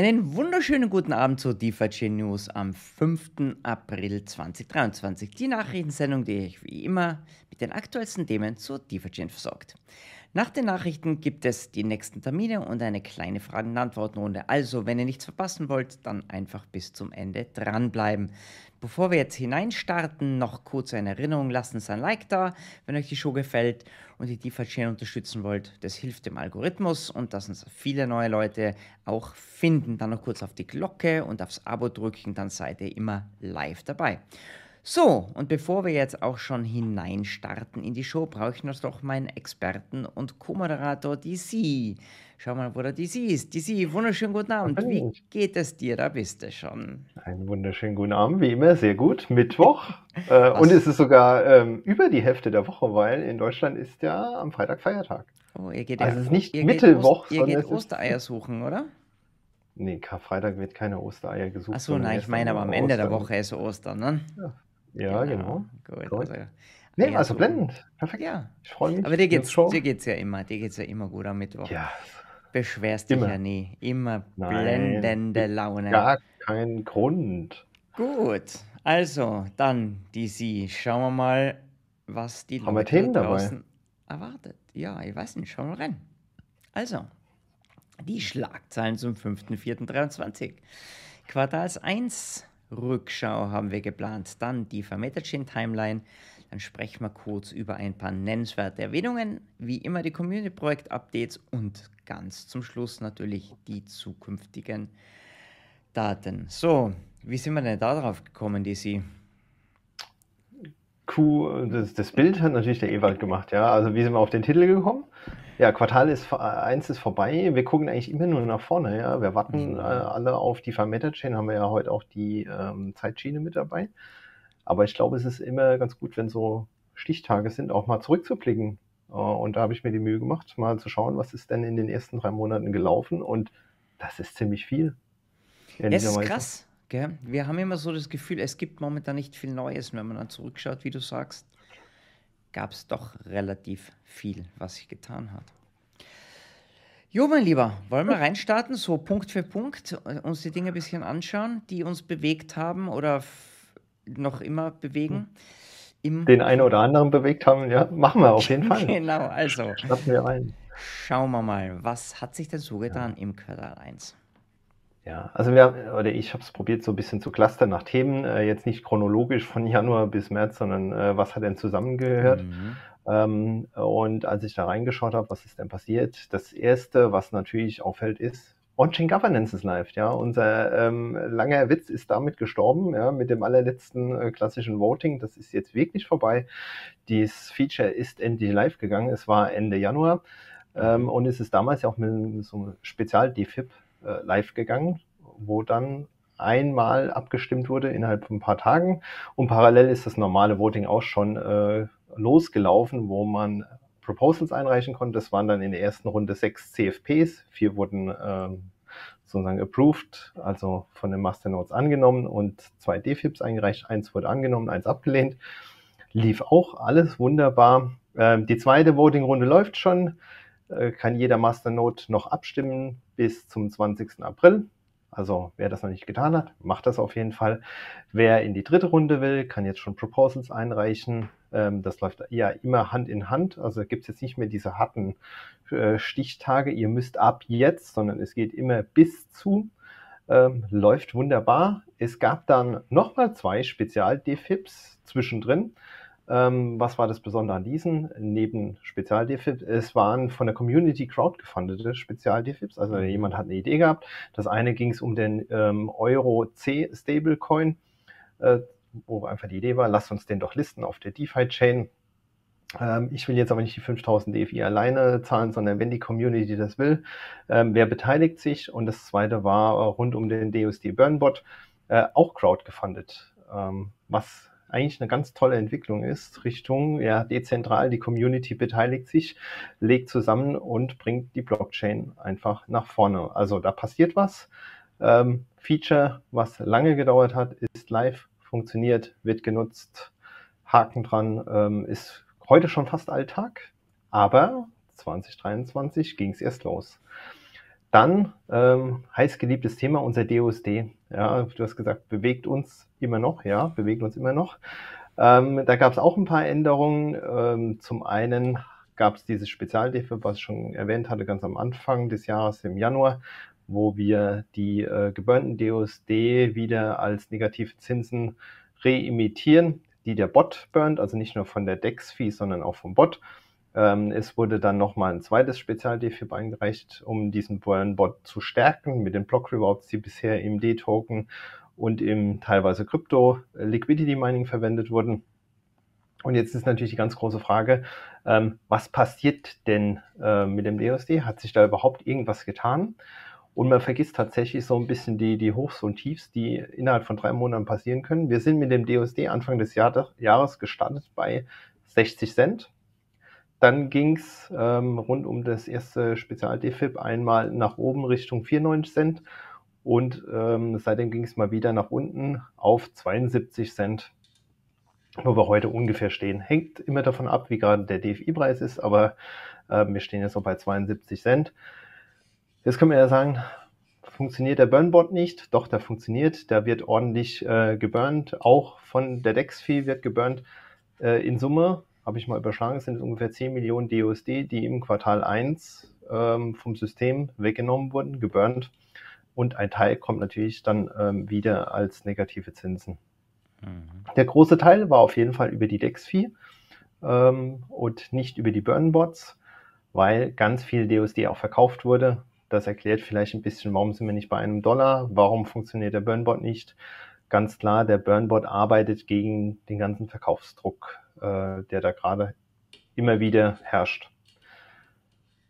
Einen wunderschönen guten Abend zur DeFi News am 5. April 2023. Die Nachrichtensendung, die euch wie immer mit den aktuellsten Themen zur DeFi versorgt. Nach den Nachrichten gibt es die nächsten Termine und eine kleine Fragen- und Antwortenrunde. Also, wenn ihr nichts verpassen wollt, dann einfach bis zum Ende dranbleiben. Bevor wir jetzt hineinstarten, noch kurz eine Erinnerung, lasst uns ein Like da, wenn euch die Show gefällt und die DeFi unterstützen wollt. Das hilft dem Algorithmus und dass uns viele neue Leute auch finden. Dann noch kurz auf die Glocke und aufs Abo drücken, dann seid ihr immer live dabei. So, und bevor wir jetzt auch schon hineinstarten in die Show, brauche ich noch doch meinen Experten und Co-Moderator DC. Schau mal, wo der DC ist. DC, wunderschönen guten Abend. Wie geht es dir? Da bist du schon. Einen wunderschönen guten Abend, wie immer, sehr gut. Mittwoch. äh, und es ist sogar ähm, über die Hälfte der Woche, weil in Deutschland ist ja am Freitag Feiertag. Oh, ihr geht also ja, es ist nicht ihr Mittelwoch, geht, Ost, ihr geht Ostereier suchen, oder? Nee, Karfreitag wird keine Ostereier gesucht. Achso, nein, ich meine aber am Ende der Woche ist Ostern, ne? Ja. Ja, genau. genau. Gut, also, nee, also blendend. Perfekt. Ja. Ich freue mich. Aber dir geht's, dir geht's ja immer, dir geht's ja immer gut am Mittwoch. Ja. Beschwerst dich immer. ja nie. Immer Nein, blendende Laune. Gar kein Grund. Gut. Also, dann, DC, schauen wir mal, was die Haben Leute Themen da dabei? draußen erwartet. Ja, ich weiß nicht, schauen wir rein. Also, die Schlagzeilen zum 5.4.23. Quartals 1 Rückschau haben wir geplant. Dann die Vermetachain Timeline. Dann sprechen wir kurz über ein paar nennenswerte Erwähnungen. Wie immer die Community-Projekt-Updates und ganz zum Schluss natürlich die zukünftigen Daten. So, wie sind wir denn da drauf gekommen, DC? Q, das, das Bild hat natürlich der Ewald gemacht, ja. Also wie sind wir auf den Titel gekommen? Ja, Quartal ist, 1 ist vorbei. Wir gucken eigentlich immer nur nach vorne, ja. Wir warten Mhm. äh, alle auf die Vermeta-Chain, haben wir ja heute auch die ähm, Zeitschiene mit dabei. Aber ich glaube, es ist immer ganz gut, wenn so Stichtage sind, auch mal zurückzublicken. Äh, und da habe ich mir die Mühe gemacht, mal zu schauen, was ist denn in den ersten drei Monaten gelaufen. Und das ist ziemlich viel. Ja, es ist krass. Gell? Wir haben immer so das Gefühl, es gibt momentan nicht viel Neues. Und wenn man dann zurückschaut, wie du sagst, gab es doch relativ viel, was sich getan hat. Jo, mein Lieber, wollen wir reinstarten, so Punkt für Punkt, äh, uns die Dinge ein bisschen anschauen, die uns bewegt haben oder noch immer bewegen? Im Den einen oder anderen bewegt haben, ja, machen wir auf jeden Fall. Genau, also Starten wir rein. schauen wir mal, was hat sich denn so getan im Quartal 1? Ja, also wir, oder ich habe es probiert, so ein bisschen zu clustern nach Themen, äh, jetzt nicht chronologisch von Januar bis März, sondern äh, was hat denn zusammengehört. Mhm. Ähm, und als ich da reingeschaut habe, was ist denn passiert? Das erste, was natürlich auffällt, ist, On-Chain Governance ist live, ja. Unser ähm, langer Witz ist damit gestorben, ja, mit dem allerletzten äh, klassischen Voting. Das ist jetzt wirklich vorbei. Dieses Feature ist endlich live gegangen. Es war Ende Januar. Ähm, und es ist damals ja auch mit so einem Spezial-DFIP äh, live gegangen, wo dann einmal abgestimmt wurde innerhalb von ein paar Tagen. Und parallel ist das normale Voting auch schon äh, losgelaufen, wo man Proposals einreichen konnte. Das waren dann in der ersten Runde sechs CFPs. Vier wurden ähm, sozusagen approved, also von den Masternodes angenommen und zwei DFIPs eingereicht. Eins wurde angenommen, eins abgelehnt. Lief auch alles wunderbar. Ähm, die zweite Voting-Runde läuft schon. Äh, kann jeder Masternode noch abstimmen bis zum 20. April. Also wer das noch nicht getan hat, macht das auf jeden Fall. Wer in die dritte Runde will, kann jetzt schon Proposals einreichen. Ähm, das läuft ja immer Hand in Hand. Also gibt es jetzt nicht mehr diese harten äh, Stichtage. Ihr müsst ab jetzt, sondern es geht immer bis zu. Ähm, läuft wunderbar. Es gab dann nochmal zwei Spezial-DFIPs zwischendrin. Ähm, was war das Besondere an diesen? Neben Spezial-DFIPs, es waren von der Community Crowd gefundete Spezial-DFIPs. Also jemand hat eine Idee gehabt. Das eine ging es um den ähm, Euro-C Stablecoin, äh, wo einfach die Idee war, lasst uns den doch listen auf der DeFi-Chain. Ähm, ich will jetzt aber nicht die 5000 DFI alleine zahlen, sondern wenn die Community das will, ähm, wer beteiligt sich? Und das zweite war äh, rund um den DUSD Burnbot, äh, auch Crowd gefundet, ähm, was eigentlich eine ganz tolle Entwicklung ist, Richtung ja dezentral, die Community beteiligt sich, legt zusammen und bringt die Blockchain einfach nach vorne. Also da passiert was. Ähm, Feature, was lange gedauert hat, ist live, funktioniert, wird genutzt, Haken dran, ähm, ist heute schon fast Alltag, aber 2023 ging es erst los. Dann ähm, heiß geliebtes Thema, unser DOSD. Ja, du hast gesagt, bewegt uns immer noch, ja, bewegt uns immer noch. Ähm, da gab es auch ein paar Änderungen. Ähm, zum einen gab es dieses Spezialdefib, was ich schon erwähnt hatte, ganz am Anfang des Jahres im Januar, wo wir die äh, geburnten DOSD wieder als negative Zinsen reimitieren, die der Bot burnt, also nicht nur von der DEX-Fee, sondern auch vom Bot. Ähm, es wurde dann nochmal ein zweites Spezial-DFIB eingereicht, um diesen Burn-Bot zu stärken mit den Block-Rewards, die bisher im D-Token und im teilweise Krypto-Liquidity-Mining verwendet wurden. Und jetzt ist natürlich die ganz große Frage, ähm, was passiert denn äh, mit dem DOSD? Hat sich da überhaupt irgendwas getan? Und man vergisst tatsächlich so ein bisschen die, die Hochs und Tiefs, die innerhalb von drei Monaten passieren können. Wir sind mit dem DOSD Anfang des Jahr Jahres gestartet bei 60 Cent. Dann ging es ähm, rund um das erste Spezial-DFIB einmal nach oben Richtung 94 Cent und ähm, seitdem ging es mal wieder nach unten auf 72 Cent, wo wir heute ungefähr stehen. Hängt immer davon ab, wie gerade der DFI-Preis ist, aber äh, wir stehen jetzt so bei 72 Cent. Jetzt können wir ja sagen, funktioniert der Burnbot nicht? Doch, der funktioniert. Der wird ordentlich äh, geburnt. Auch von der DEX-Fee wird geburnt. Äh, in Summe habe ich mal überschlagen, sind es ungefähr 10 Millionen DUSD, die im Quartal 1 ähm, vom System weggenommen wurden, geburnt. Und ein Teil kommt natürlich dann ähm, wieder als negative Zinsen. Mhm. Der große Teil war auf jeden Fall über die DEX-Fee ähm, und nicht über die Burn-Bots, weil ganz viel DUSD auch verkauft wurde. Das erklärt vielleicht ein bisschen, warum sind wir nicht bei einem Dollar, warum funktioniert der Burnbot nicht. Ganz klar, der Burnbot arbeitet gegen den ganzen Verkaufsdruck äh, der da gerade immer wieder herrscht.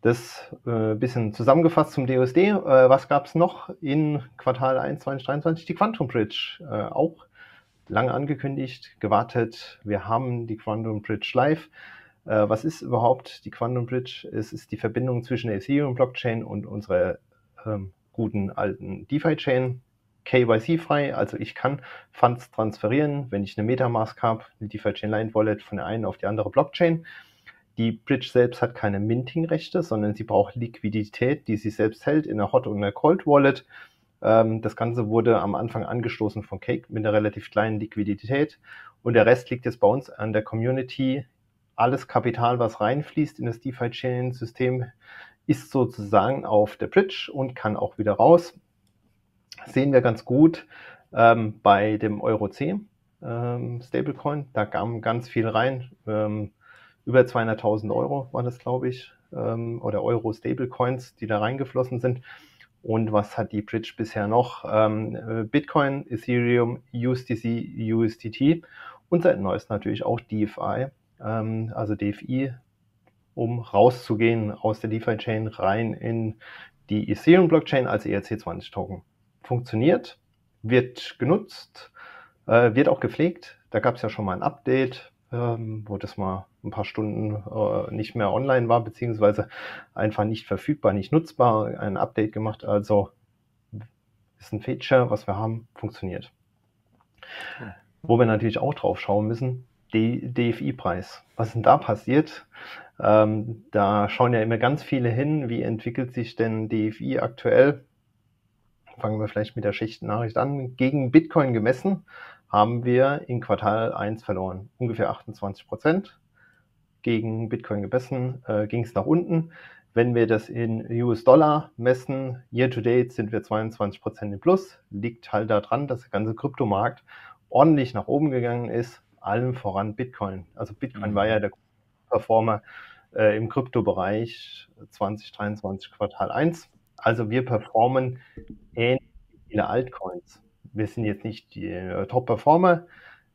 Das äh, bisschen zusammengefasst zum DOSD. Äh, was gab es noch in Quartal 1 2023? Die Quantum Bridge. Äh, auch lange angekündigt, gewartet. Wir haben die Quantum Bridge live. Äh, was ist überhaupt die Quantum Bridge? Es ist die Verbindung zwischen der Ethereum Blockchain und unserer ähm, guten alten DeFi-Chain. KYC-frei, also ich kann Funds transferieren, wenn ich eine Metamask habe, eine DeFi Chain Line Wallet von der einen auf die andere Blockchain. Die Bridge selbst hat keine Minting-Rechte, sondern sie braucht Liquidität, die sie selbst hält in einer Hot und einer Cold Wallet. Ähm, das Ganze wurde am Anfang angestoßen von Cake mit einer relativ kleinen Liquidität und der Rest liegt jetzt bei uns an der Community. Alles Kapital, was reinfließt in das DeFi Chain System, ist sozusagen auf der Bridge und kann auch wieder raus sehen wir ganz gut ähm, bei dem Euro C ähm, Stablecoin. Da kam ganz viel rein. Ähm, über 200.000 Euro war das, glaube ich, ähm, oder Euro Stablecoins, die da reingeflossen sind. Und was hat die Bridge bisher noch? Ähm, äh, Bitcoin, Ethereum, USDC, USDT und seit neuestem natürlich auch DeFi, ähm, also DFI, um rauszugehen aus der DeFi-Chain rein in die Ethereum-Blockchain als ERC20-Token funktioniert, wird genutzt, äh, wird auch gepflegt. Da gab es ja schon mal ein Update, ähm, wo das mal ein paar Stunden äh, nicht mehr online war, beziehungsweise einfach nicht verfügbar, nicht nutzbar, ein Update gemacht. Also ist ein Feature, was wir haben, funktioniert. Cool. Wo wir natürlich auch drauf schauen müssen, DFI-Preis. Was ist denn da passiert? Ähm, da schauen ja immer ganz viele hin, wie entwickelt sich denn DFI aktuell? Fangen wir vielleicht mit der Schichtennachricht an. Gegen Bitcoin gemessen haben wir in Quartal 1 verloren. Ungefähr 28 Prozent. Gegen Bitcoin gemessen äh, ging es nach unten. Wenn wir das in US-Dollar messen, year to date sind wir 22 Prozent im Plus. Liegt halt daran, dass der ganze Kryptomarkt ordentlich nach oben gegangen ist. Allem voran Bitcoin. Also Bitcoin mhm. war ja der Performer äh, im Kryptobereich 2023 Quartal 1. Also wir performen ähnlich wie viele Altcoins. Wir sind jetzt nicht die äh, Top-Performer.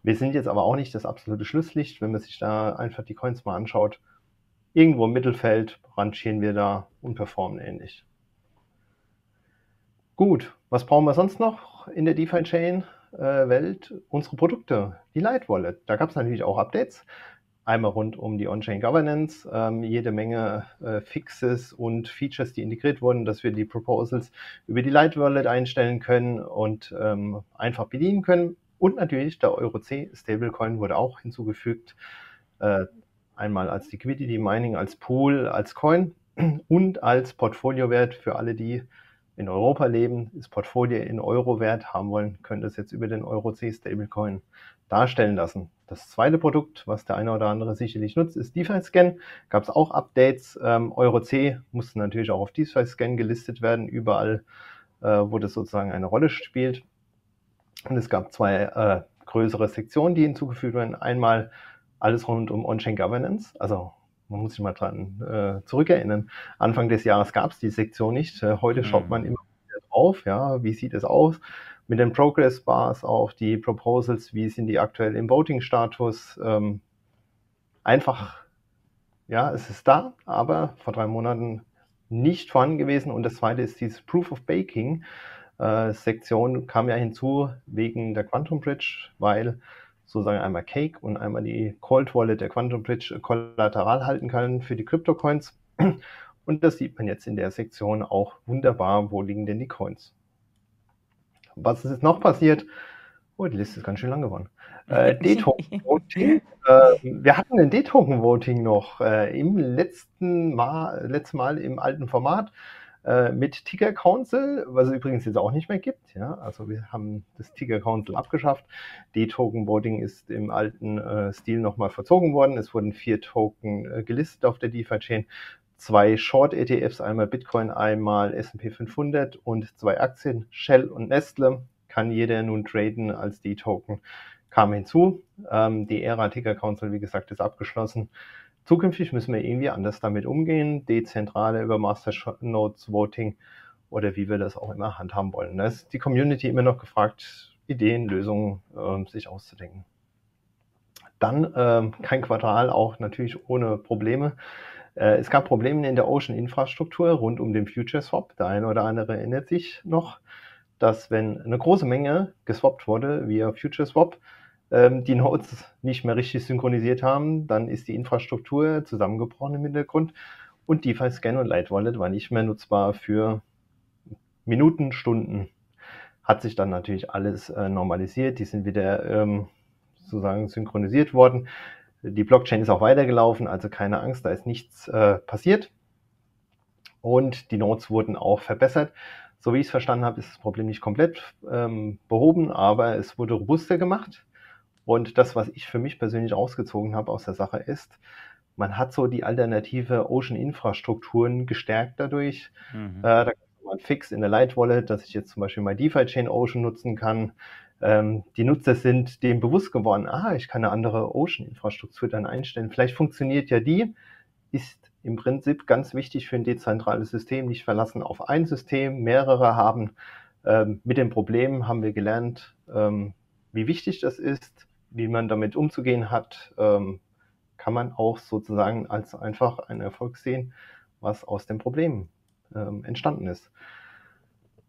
Wir sind jetzt aber auch nicht das absolute Schlusslicht, wenn man sich da einfach die Coins mal anschaut. Irgendwo im Mittelfeld rangieren wir da und performen ähnlich. Gut, was brauchen wir sonst noch in der DeFi-Chain-Welt? Äh, Unsere Produkte, die Light Wallet. Da gab es natürlich auch Updates. Einmal rund um die On-Chain Governance, ähm, jede Menge äh, Fixes und Features, die integriert wurden, dass wir die Proposals über die Light Wallet einstellen können und ähm, einfach bedienen können. Und natürlich der Euro-C Stablecoin wurde auch hinzugefügt. Äh, einmal als Liquidity Mining, als Pool, als Coin. Und als Portfoliowert für alle, die in Europa leben, das Portfolio in Euro Wert haben wollen, können das jetzt über den Euro-C Stablecoin darstellen lassen. Das zweite Produkt, was der eine oder andere sicherlich nutzt, ist DeFi-Scan. Gab es auch Updates. Ähm, Euro-C musste natürlich auch auf DeFi-Scan gelistet werden, überall, äh, wo das sozusagen eine Rolle spielt. Und es gab zwei äh, größere Sektionen, die hinzugefügt werden. Einmal alles rund um On-Chain Governance, also man muss sich mal dran äh, zurückerinnern. Anfang des Jahres gab es die Sektion nicht. Äh, heute mhm. schaut man immer wieder drauf, ja, wie sieht es aus mit den Progress Bars auf die Proposals, wie sind die aktuell im Voting-Status. Ähm, einfach, ja, es ist da, aber vor drei Monaten nicht vorhanden gewesen. Und das zweite ist dieses Proof of Baking. Äh, Sektion kam ja hinzu wegen der Quantum Bridge, weil sozusagen einmal Cake und einmal die Cold Wallet der Quantum Bridge kollateral halten kann für die Crypto-Coins. Und das sieht man jetzt in der Sektion auch wunderbar, wo liegen denn die Coins. Was ist jetzt noch passiert? Oh, die Liste ist ganz schön lang geworden. Äh, D-Token-Voting. äh, wir hatten ein D-Token-Voting noch äh, im letzten Mal, letzten Mal im alten Format äh, mit Ticker Council, was es übrigens jetzt auch nicht mehr gibt. Ja? Also wir haben das Ticker Council abgeschafft. D-Token Voting ist im alten äh, Stil nochmal verzogen worden. Es wurden vier Token äh, gelistet auf der DeFi-Chain. Zwei Short-ETFs, einmal Bitcoin, einmal S&P 500 und zwei Aktien, Shell und Nestle. Kann jeder nun traden als D-Token. Kam hinzu. Ähm, die Ära Ticker Council, wie gesagt, ist abgeschlossen. Zukünftig müssen wir irgendwie anders damit umgehen, dezentrale über Masternodes Voting oder wie wir das auch immer handhaben wollen. Da ist die Community immer noch gefragt, Ideen, Lösungen äh, sich auszudenken. Dann äh, kein Quartal, auch natürlich ohne Probleme. Äh, es gab Probleme in der Ocean-Infrastruktur rund um den Future Swap. Der eine oder andere erinnert sich noch, dass wenn eine große Menge geswappt wurde via Future Swap, die Nodes nicht mehr richtig synchronisiert haben, dann ist die Infrastruktur zusammengebrochen im Hintergrund und DeFi Scan und Light Wallet war nicht mehr nutzbar für Minuten, Stunden. Hat sich dann natürlich alles äh, normalisiert, die sind wieder ähm, sozusagen synchronisiert worden. Die Blockchain ist auch weitergelaufen, also keine Angst, da ist nichts äh, passiert. Und die Nodes wurden auch verbessert. So wie ich es verstanden habe, ist das Problem nicht komplett ähm, behoben, aber es wurde robuster gemacht. Und das, was ich für mich persönlich ausgezogen habe aus der Sache ist, man hat so die alternative Ocean-Infrastrukturen gestärkt dadurch. Mhm. Äh, da kann man fix in der Light Wallet, dass ich jetzt zum Beispiel mal DeFi Chain Ocean nutzen kann. Ähm, die Nutzer sind dem bewusst geworden, ah, ich kann eine andere Ocean-Infrastruktur dann einstellen. Vielleicht funktioniert ja die, ist im Prinzip ganz wichtig für ein dezentrales System, nicht verlassen auf ein System, mehrere haben. Ähm, mit dem Problem haben wir gelernt, ähm, wie wichtig das ist, wie man damit umzugehen hat, ähm, kann man auch sozusagen als einfach einen Erfolg sehen, was aus dem Problem ähm, entstanden ist.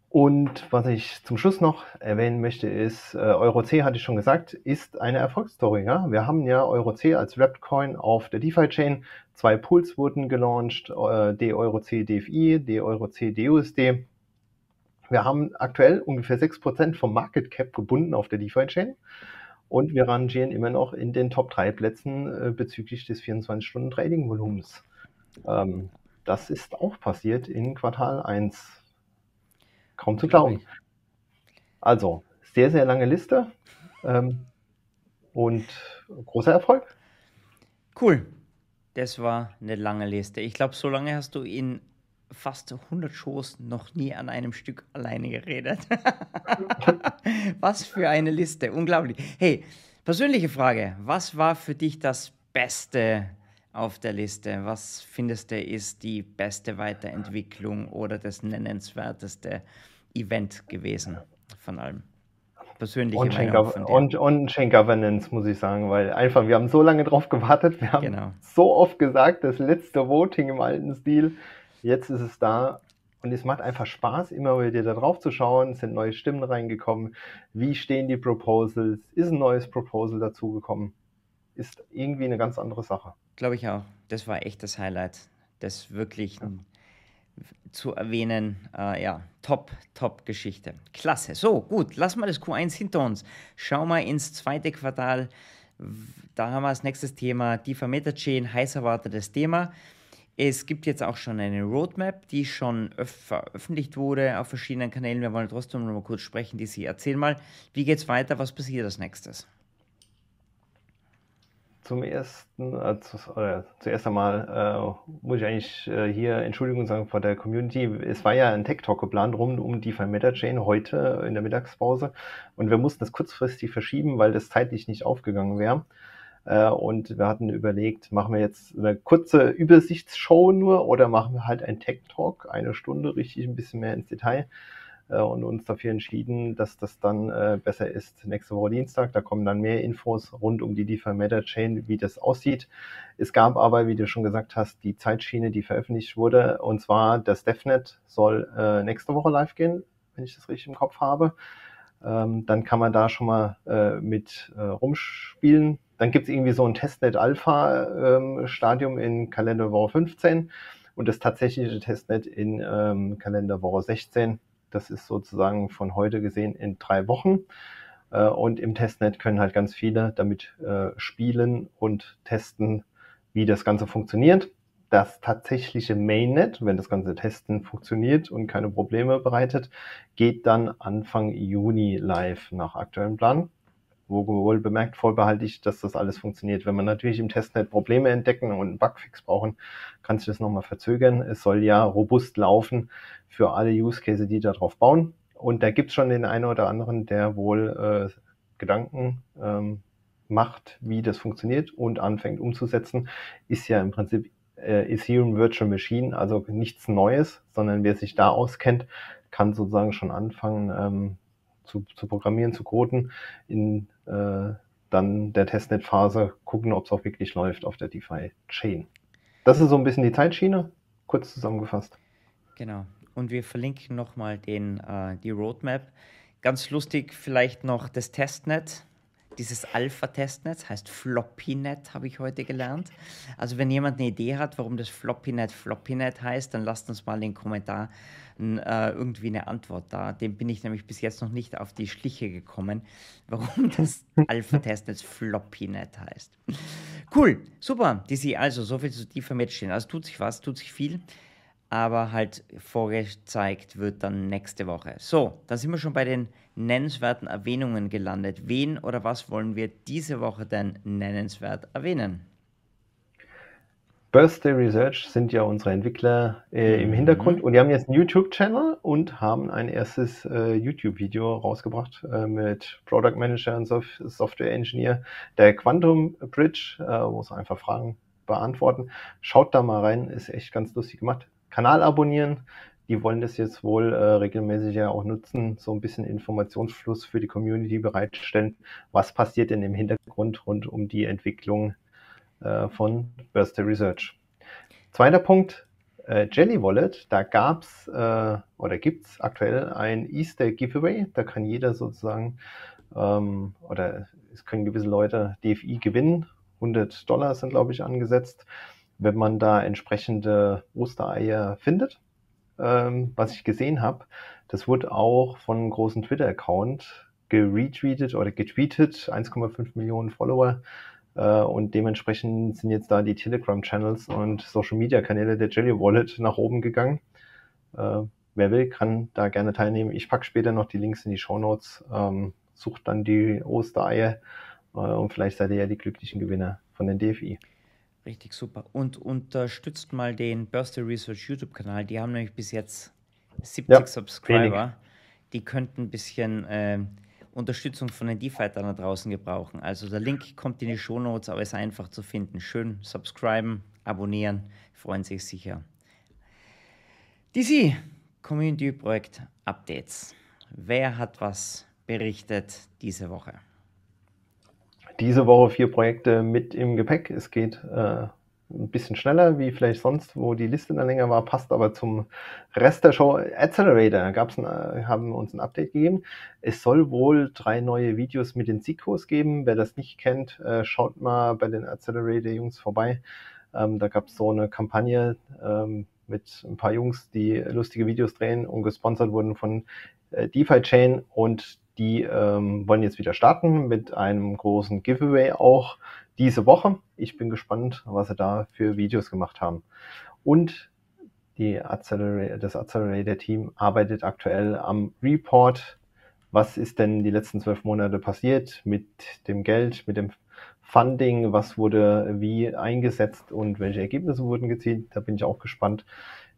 Und was ich zum Schluss noch erwähnen möchte, ist, äh, EuroC, hatte ich schon gesagt, ist eine Erfolgsstory. Ja? Wir haben ja EuroC als Wrapped-Coin auf der DeFi-Chain. Zwei Pools wurden gelauncht, äh, DEuroC DFI, DEuroC DUSD. Wir haben aktuell ungefähr 6% vom Market Cap gebunden auf der DeFi-Chain. Und wir rangieren immer noch in den Top 3 Plätzen äh, bezüglich des 24-Stunden-Trading-Volumens. Ähm, das ist auch passiert in Quartal 1. Kaum zu glauben. Also, sehr, sehr lange Liste ähm, und großer Erfolg. Cool. Das war eine lange Liste. Ich glaube, so lange hast du in fast 100 Shows noch nie an einem Stück alleine geredet. was für eine Liste, unglaublich. Hey, persönliche Frage, was war für dich das Beste auf der Liste? Was findest du ist die beste Weiterentwicklung oder das nennenswerteste Event gewesen von allem? persönliche on Meinung von dir. Und On-Chain Governance, muss ich sagen, weil einfach, wir haben so lange drauf gewartet, wir haben genau. so oft gesagt, das letzte Voting im alten Stil, Jetzt ist es da und es macht einfach Spaß, immer wieder da drauf zu schauen. Es sind neue Stimmen reingekommen. Wie stehen die Proposals? Ist ein neues Proposal dazugekommen? Ist irgendwie eine ganz andere Sache. Glaube ich auch. Das war echt das Highlight. Das wirklich ja. zu erwähnen. Äh, ja, top, top Geschichte. Klasse. So, gut, lassen wir das Q1 hinter uns. Schauen wir ins zweite Quartal. Da haben wir als nächstes Thema die Vermeta-Chain, heiß erwartetes Thema. Es gibt jetzt auch schon eine Roadmap, die schon veröffentlicht wurde auf verschiedenen Kanälen. Wir wollen trotzdem noch mal kurz sprechen, die Sie erzählen mal, wie geht es weiter, was passiert als nächstes? Zum ersten, äh, zuerst einmal äh, muss ich eigentlich äh, hier Entschuldigung sagen vor der Community. Es war ja ein Tech Talk geplant rund um die Meta Chain heute in der Mittagspause und wir mussten das kurzfristig verschieben, weil das zeitlich nicht aufgegangen wäre. Äh, und wir hatten überlegt, machen wir jetzt eine kurze Übersichtsshow nur oder machen wir halt ein Tech Talk, eine Stunde, richtig ein bisschen mehr ins Detail äh, und uns dafür entschieden, dass das dann äh, besser ist nächste Woche Dienstag. Da kommen dann mehr Infos rund um die DeFi Meta Chain, wie das aussieht. Es gab aber, wie du schon gesagt hast, die Zeitschiene, die veröffentlicht wurde. Und zwar das DevNet soll äh, nächste Woche live gehen, wenn ich das richtig im Kopf habe. Ähm, dann kann man da schon mal äh, mit äh, rumspielen. Dann gibt es irgendwie so ein Testnet Alpha ähm, in Kalenderwoche 15 und das tatsächliche Testnet in ähm, Kalenderwoche 16. Das ist sozusagen von heute gesehen in drei Wochen. Äh, und im Testnet können halt ganz viele damit äh, spielen und testen, wie das Ganze funktioniert. Das tatsächliche Mainnet, wenn das ganze Testen funktioniert und keine Probleme bereitet, geht dann Anfang Juni live nach aktuellem Plan wohl bemerkt vorbehaltig, dass das alles funktioniert. Wenn man natürlich im Testnet Probleme entdecken und einen Bugfix brauchen, kann sich das nochmal verzögern. Es soll ja robust laufen für alle Use Cases, die darauf bauen. Und da gibt es schon den einen oder anderen, der wohl äh, Gedanken ähm, macht, wie das funktioniert und anfängt umzusetzen, ist ja im Prinzip äh, Ethereum Virtual Machine, also nichts Neues, sondern wer sich da auskennt, kann sozusagen schon anfangen, ähm, zu, zu programmieren, zu coden, in äh, dann der Testnet-Phase gucken, ob es auch wirklich läuft auf der DeFi-Chain. Das ist so ein bisschen die Zeitschiene, kurz zusammengefasst. Genau. Und wir verlinken nochmal äh, die Roadmap. Ganz lustig vielleicht noch das Testnet dieses Alpha-Testnet, heißt FloppyNet, habe ich heute gelernt. Also wenn jemand eine Idee hat, warum das FloppyNet FloppyNet heißt, dann lasst uns mal in den Kommentaren äh, irgendwie eine Antwort da. Dem bin ich nämlich bis jetzt noch nicht auf die Schliche gekommen, warum das Alpha-Testnet FloppyNet heißt. Cool, super, DC, also so viel zu tiefer mitstehen. Also tut sich was, tut sich viel aber halt vorgezeigt wird dann nächste Woche. So, dann sind wir schon bei den nennenswerten Erwähnungen gelandet. Wen oder was wollen wir diese Woche denn nennenswert erwähnen? Birthday Research sind ja unsere Entwickler äh, im mhm. Hintergrund und die haben jetzt einen YouTube-Channel und haben ein erstes äh, YouTube-Video rausgebracht äh, mit Product Manager und Sof Software Engineer der Quantum Bridge, äh, wo sie einfach Fragen beantworten. Schaut da mal rein, ist echt ganz lustig gemacht. Kanal abonnieren. Die wollen das jetzt wohl äh, regelmäßig ja auch nutzen, so ein bisschen Informationsfluss für die Community bereitstellen. Was passiert denn im Hintergrund rund um die Entwicklung äh, von Birthday Research? Zweiter Punkt, äh, Jelly Wallet. Da gab's äh, oder gibt's aktuell ein Easter Giveaway. Da kann jeder sozusagen ähm, oder es können gewisse Leute DFI gewinnen. 100 Dollar sind, glaube ich, angesetzt wenn man da entsprechende Ostereier findet. Ähm, was ich gesehen habe, das wurde auch von einem großen Twitter-Account geretweetet oder getweetet, 1,5 Millionen Follower. Äh, und dementsprechend sind jetzt da die Telegram-Channels und Social-Media-Kanäle der Jelly Wallet nach oben gegangen. Äh, wer will, kann da gerne teilnehmen. Ich packe später noch die Links in die Show Notes. Ähm, sucht dann die Ostereier äh, und vielleicht seid ihr ja die glücklichen Gewinner von den DFI. Richtig super. Und unterstützt mal den Birthday Research YouTube-Kanal. Die haben nämlich bis jetzt 70 ja, Subscriber. Wenig. Die könnten ein bisschen äh, Unterstützung von den DeFi-Fightern da draußen gebrauchen. Also der Link kommt in die Show Notes, aber ist einfach zu finden. Schön subscriben, abonnieren, freuen sich sicher. DC, Community-Projekt Updates. Wer hat was berichtet diese Woche? Diese Woche vier Projekte mit im Gepäck. Es geht äh, ein bisschen schneller wie vielleicht sonst, wo die Liste dann länger war, passt aber zum Rest der Show. Accelerator gab's ein, äh, haben uns ein Update gegeben. Es soll wohl drei neue Videos mit den Sikos geben. Wer das nicht kennt, äh, schaut mal bei den Accelerator-Jungs vorbei. Ähm, da gab's so eine Kampagne ähm, mit ein paar Jungs, die lustige Videos drehen und gesponsert wurden von äh, DeFi Chain und die ähm, wollen jetzt wieder starten mit einem großen Giveaway auch diese Woche. Ich bin gespannt, was sie da für Videos gemacht haben. Und die Accelerator, das Accelerator-Team arbeitet aktuell am Report. Was ist denn die letzten zwölf Monate passiert mit dem Geld, mit dem Funding? Was wurde wie eingesetzt und welche Ergebnisse wurden gezielt? Da bin ich auch gespannt.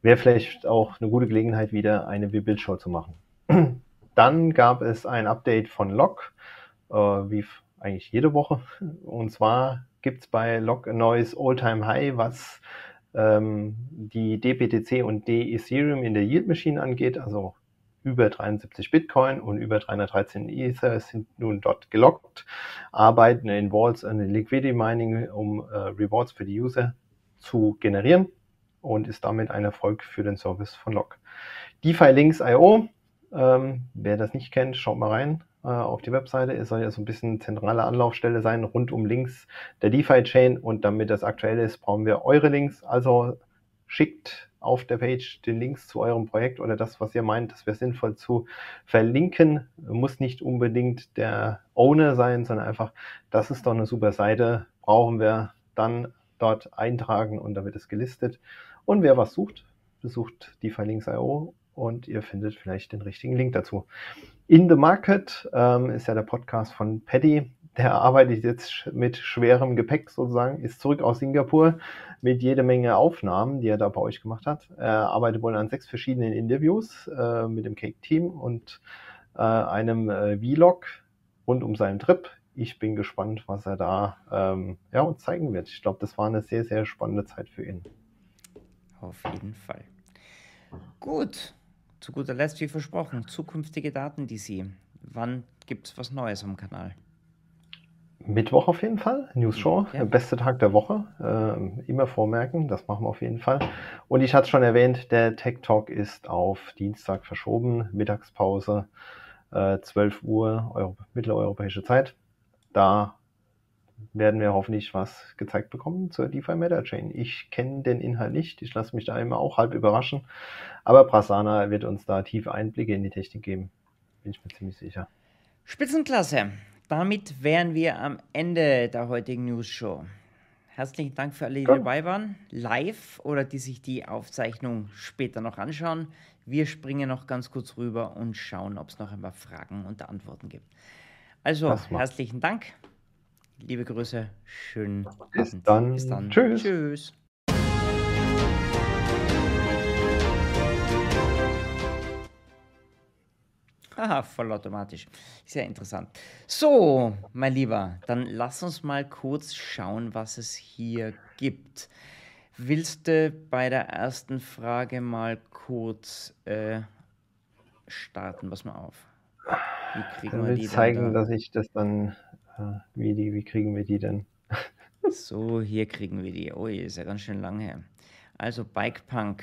Wäre vielleicht auch eine gute Gelegenheit, wieder eine We-Build-Show zu machen. Dann gab es ein Update von Log, äh, wie eigentlich jede Woche. Und zwar gibt es bei Log ein neues All-Time-High, was ähm, die DPTC und D-Ethereum in der Yield Machine angeht, also über 73 Bitcoin und über 313 Ether sind nun dort gelockt, arbeiten in Vaults und in Liquidity Mining, um äh, Rewards für die User zu generieren und ist damit ein Erfolg für den Service von Lock. DeFi Links.io, ähm, wer das nicht kennt, schaut mal rein äh, auf die Webseite. Es soll ja so ein bisschen zentrale Anlaufstelle sein rund um Links der DeFi-Chain und damit das aktuell ist, brauchen wir eure Links. Also schickt auf der Page den Links zu eurem Projekt oder das, was ihr meint, das wäre sinnvoll zu verlinken. Muss nicht unbedingt der Owner sein, sondern einfach, das ist doch eine super Seite, brauchen wir dann dort eintragen und da wird es gelistet. Und wer was sucht, besucht DeFi Links.io und ihr findet vielleicht den richtigen Link dazu. In the Market ähm, ist ja der Podcast von Paddy. Der arbeitet jetzt mit schwerem Gepäck sozusagen, ist zurück aus Singapur mit jede Menge Aufnahmen, die er da bei euch gemacht hat. Er arbeitet wohl an sechs verschiedenen Interviews äh, mit dem Cake-Team und äh, einem äh, Vlog rund um seinen Trip. Ich bin gespannt, was er da ähm, ja, uns zeigen wird. Ich glaube, das war eine sehr, sehr spannende Zeit für ihn. Auf jeden Fall. Gut, zu guter Letzt, wie versprochen, zukünftige Daten, die Sie. Wann gibt es was Neues am Kanal? Mittwoch auf jeden Fall, News Show, ja. beste Tag der Woche. Äh, immer vormerken, das machen wir auf jeden Fall. Und ich hatte es schon erwähnt, der Tech Talk ist auf Dienstag verschoben, Mittagspause, äh, 12 Uhr Euro, mitteleuropäische Zeit. Da werden wir hoffentlich was gezeigt bekommen zur DeFi Meta Chain. Ich kenne den Inhalt nicht, ich lasse mich da immer auch halb überraschen, aber Prasanna wird uns da tiefe Einblicke in die Technik geben, bin ich mir ziemlich sicher. Spitzenklasse. Damit wären wir am Ende der heutigen News Show. Herzlichen Dank für alle, die Komm. dabei waren, live oder die sich die Aufzeichnung später noch anschauen. Wir springen noch ganz kurz rüber und schauen, ob es noch ein paar Fragen und Antworten gibt. Also, herzlichen Dank. Liebe Grüße, schönen Bis Abend. Dann. Bis dann. Tschüss. Tschüss. Haha, vollautomatisch. Sehr interessant. So, mein Lieber, dann lass uns mal kurz schauen, was es hier gibt. Willst du bei der ersten Frage mal kurz äh, starten? Pass mal auf. Wie kriegen wir die zeigen, da? dass ich das dann wie, die, wie kriegen wir die denn? so, hier kriegen wir die. Oh, ist ja ganz schön lang her. Also Bikepunk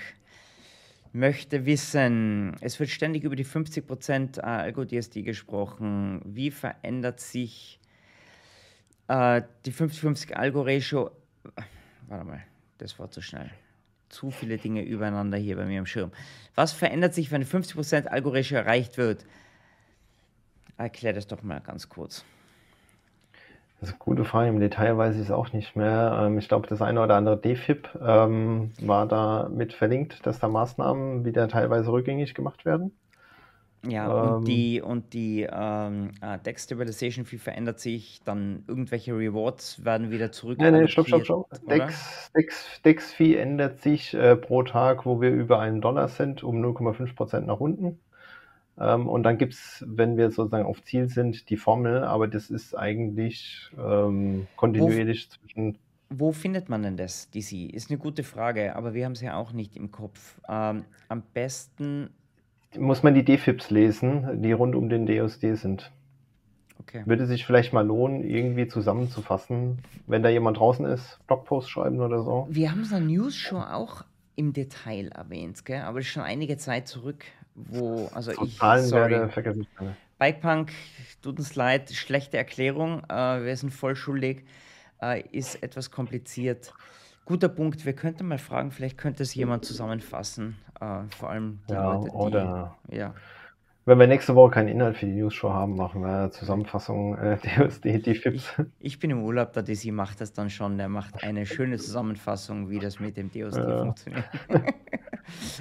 möchte wissen, es wird ständig über die 50% Algo-DSD gesprochen. Wie verändert sich äh, die 50-50 Algo-Ratio? Warte mal, das war zu schnell. Zu viele Dinge übereinander hier bei mir am Schirm. Was verändert sich, wenn 50% Algo-Ratio erreicht wird? Erklär das doch mal ganz kurz. Das ist eine gute Frage. Im Detail weiß ich es auch nicht mehr. Ähm, ich glaube, das eine oder andere DFIP ähm, war da mit verlinkt, dass da Maßnahmen wieder teilweise rückgängig gemacht werden. Ja, ähm, und die, und die ähm, uh, Dex Stabilization Fee verändert sich, dann irgendwelche Rewards werden wieder zurück. Nein, nein, stopp, stopp, stopp. Dex, Dex, Dex Fee ändert sich äh, pro Tag, wo wir über einen Dollar sind, um 0,5% nach unten. Ähm, und dann gibt es, wenn wir sozusagen auf Ziel sind, die Formel, aber das ist eigentlich ähm, kontinuierlich wo, zwischen. Wo findet man denn das, DC? Ist eine gute Frage, aber wir haben es ja auch nicht im Kopf. Ähm, am besten. Muss man die DFIPs lesen, die rund um den DOSD sind. Okay. Würde sich vielleicht mal lohnen, irgendwie zusammenzufassen, wenn da jemand draußen ist, Blogpost schreiben oder so. Wir haben so eine News-Show auch im Detail erwähnt, gell? aber schon einige Zeit zurück wo, also ich, sorry, vergessen. Bikepunk, tut uns leid, schlechte Erklärung, äh, wir sind voll schuldig, äh, ist etwas kompliziert. Guter Punkt, wir könnten mal fragen, vielleicht könnte es jemand zusammenfassen, äh, vor allem die ja, Leute, die, oder ja. Wenn wir nächste Woche keinen Inhalt für die News-Show haben, machen wir eine Zusammenfassung äh, DSD, die FIPS. Ich, ich, bin im Urlaub, der DC macht das dann schon. Der macht eine schöne Zusammenfassung, wie das mit dem DSD ja. funktioniert.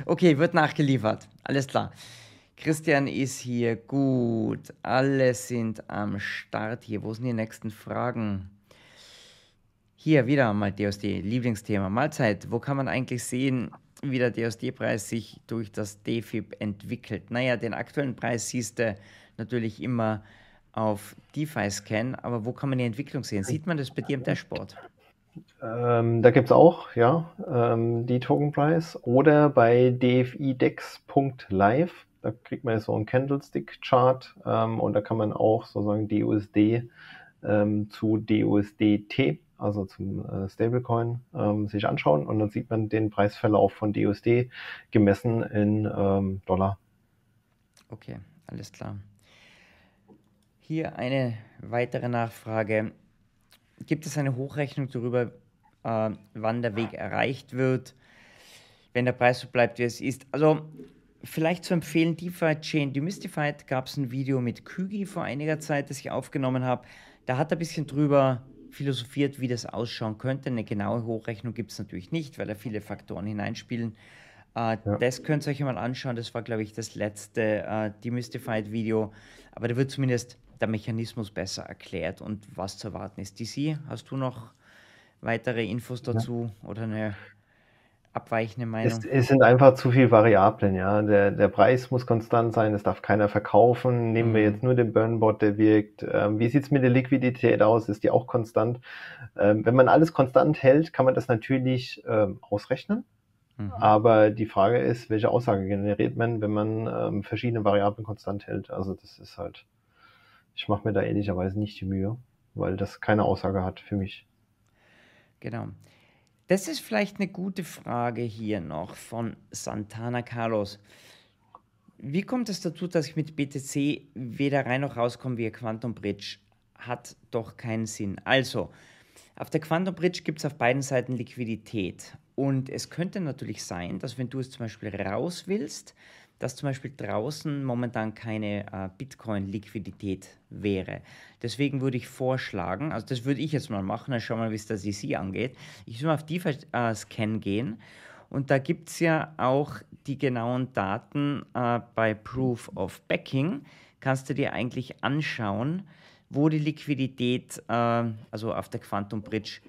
okay, wird nachgeliefert. Alles klar. Christian ist hier. Gut. Alle sind am Start hier. Wo sind die nächsten Fragen? Hier wieder mal DSD, Lieblingsthema. Mahlzeit. Wo kann man eigentlich sehen, wie der DSD-Preis sich durch das DFIB entwickelt. Naja, den aktuellen Preis siehst du natürlich immer auf DeFi-Scan, aber wo kann man die Entwicklung sehen? Sieht man das bei dir im Dashboard? Ähm, da gibt es auch, ja, ähm, die Tokenpreis oder bei dfidex.live. Da kriegt man so einen Candlestick-Chart ähm, und da kann man auch sozusagen DUSD ähm, zu DUSDT also zum äh, Stablecoin, ähm, sich anschauen und dann sieht man den Preisverlauf von DUSD gemessen in ähm, Dollar. Okay, alles klar. Hier eine weitere Nachfrage. Gibt es eine Hochrechnung darüber, äh, wann der Weg erreicht wird, wenn der Preis so bleibt, wie es ist? Also vielleicht zu empfehlen, DeFi Chain Demystified gab es ein Video mit Kügi vor einiger Zeit, das ich aufgenommen habe. Da hat er ein bisschen drüber philosophiert, wie das ausschauen könnte. Eine genaue Hochrechnung gibt es natürlich nicht, weil da viele Faktoren hineinspielen. Äh, ja. Das könnt ihr euch mal anschauen. Das war, glaube ich, das letzte äh, Demystified-Video. Aber da wird zumindest der Mechanismus besser erklärt und was zu erwarten ist. DC, hast du noch weitere Infos dazu ja. oder eine abweichende Meinung? Es, es, sind einfach zu viele Variablen, ja. Der, der Preis muss konstant sein, es darf keiner verkaufen. Nehmen mhm. wir jetzt nur den Burnbot, der wirkt. Ähm, wie sieht's mit der Liquidität aus? Ist die auch konstant? Ähm, wenn man alles konstant hält, kann man das natürlich ähm, ausrechnen. Mhm. Aber die Frage ist, welche Aussage generiert man, wenn man ähm, verschiedene Variablen konstant hält? Also das ist halt, ich mache mir da ehrlicherweise nicht die Mühe, weil das keine Aussage hat für mich. Genau. Das ist vielleicht eine gute Frage hier noch von Santana Carlos. Wie kommt es dazu, dass ich mit BTC weder rein noch rauskomme wie Quantum Bridge? Hat doch keinen Sinn. Also, auf der Quantum Bridge gibt es auf beiden Seiten Liquidität. Und es könnte natürlich sein, dass wenn du es zum Beispiel raus willst, dass zum Beispiel draußen momentan keine äh, Bitcoin-Liquidität wäre. Deswegen würde ich vorschlagen, also das würde ich jetzt mal machen, dann schauen wir mal, wie es der CC angeht. Ich würde mal auf DeFi-Scan äh, gehen und da gibt es ja auch die genauen Daten äh, bei Proof of Backing. Kannst du dir eigentlich anschauen, wo die Liquidität, äh, also auf der Quantum Bridge,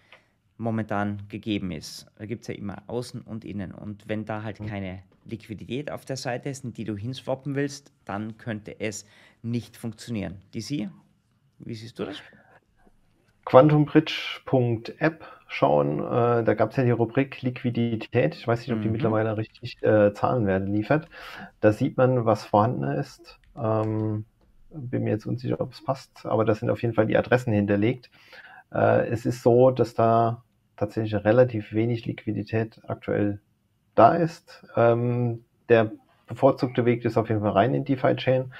momentan gegeben ist. Da gibt es ja immer außen und innen. Und wenn da halt keine Liquidität auf der Seite ist, in die du hinswappen willst, dann könnte es nicht funktionieren. DC, wie siehst du das? QuantumBridge.app schauen, äh, da gab es ja die Rubrik Liquidität. Ich weiß nicht, ob die mhm. mittlerweile richtig äh, Zahlenwerte liefert. Da sieht man, was vorhanden ist. Ähm, bin mir jetzt unsicher, ob es passt, aber da sind auf jeden Fall die Adressen hinterlegt. Äh, es ist so, dass da tatsächlich relativ wenig Liquidität aktuell da ist. Ähm, der bevorzugte Weg ist auf jeden Fall rein in DeFi-Chain,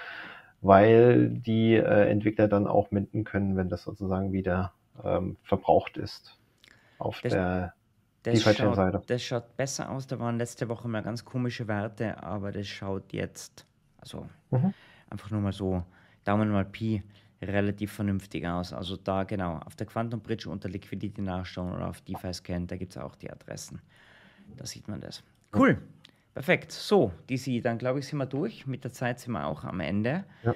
weil die äh, Entwickler dann auch minden können, wenn das sozusagen wieder ähm, verbraucht ist auf das, der DeFi-Chain-Seite. Das schaut besser aus. Da waren letzte Woche mal ganz komische Werte, aber das schaut jetzt, also mhm. einfach nur mal so, Daumen mal Pi, relativ vernünftig aus. Also da genau, auf der Quantum Bridge unter Liquidity nachschauen oder auf DeFi Scan, da gibt es auch die Adressen. Da sieht man das. Cool. Perfekt. So, DC, dann glaube ich, sind wir durch. Mit der Zeit sind wir auch am Ende. Ja.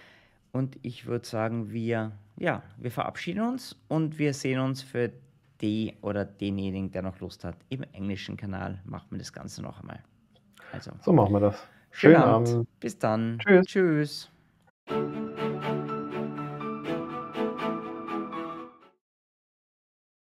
Und ich würde sagen, wir, ja, wir verabschieden uns und wir sehen uns für die oder denjenigen, der noch Lust hat, im englischen Kanal. Machen wir das Ganze noch einmal. Also, so machen wir das. Schönen Abend. Abend. Bis dann. Tschüss. Tschüss.